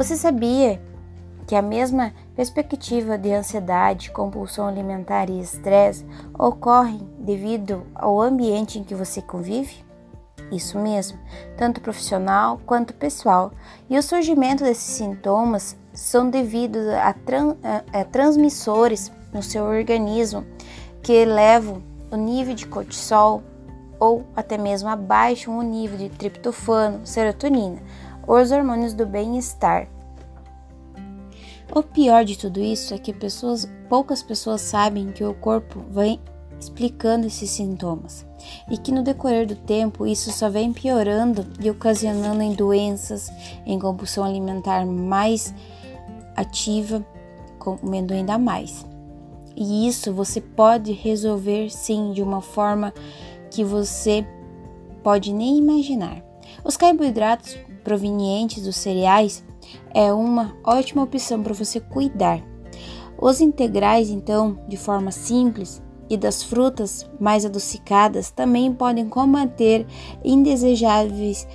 Você sabia que a mesma perspectiva de ansiedade, compulsão alimentar e estresse ocorrem devido ao ambiente em que você convive? Isso mesmo, tanto profissional quanto pessoal. E o surgimento desses sintomas são devidos a, a, a transmissores no seu organismo que elevam o nível de cortisol ou até mesmo abaixam o nível de triptofano, serotonina, os hormônios do bem-estar. O pior de tudo isso é que pessoas, poucas pessoas sabem que o corpo vem explicando esses sintomas e que no decorrer do tempo isso só vem piorando e ocasionando em doenças, em compulsão alimentar mais ativa, comendo ainda mais. E isso você pode resolver sim de uma forma que você pode nem imaginar. Os carboidratos provenientes dos cereais é uma ótima opção para você cuidar. Os integrais, então, de forma simples, e das frutas mais adocicadas também podem combater indesejáveis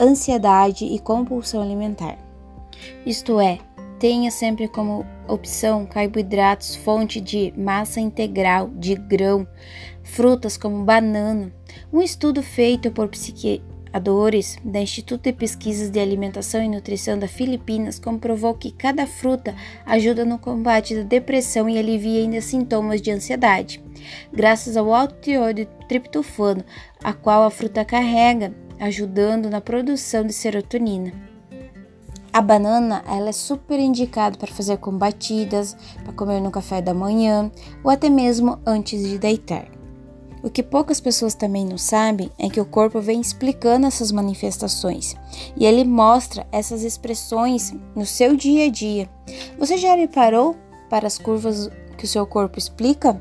ansiedade e compulsão alimentar. Isto é, tenha sempre como opção carboidratos fonte de massa integral de grão, frutas como banana. Um estudo feito por psiqui Adores, da Instituto de Pesquisas de Alimentação e Nutrição da Filipinas, comprovou que cada fruta ajuda no combate da depressão e alivia ainda sintomas de ansiedade, graças ao alto teor de triptofano, a qual a fruta carrega, ajudando na produção de serotonina. A banana ela é super indicada para fazer com batidas, para comer no café da manhã ou até mesmo antes de deitar. O que poucas pessoas também não sabem é que o corpo vem explicando essas manifestações e ele mostra essas expressões no seu dia a dia. Você já reparou para as curvas que o seu corpo explica?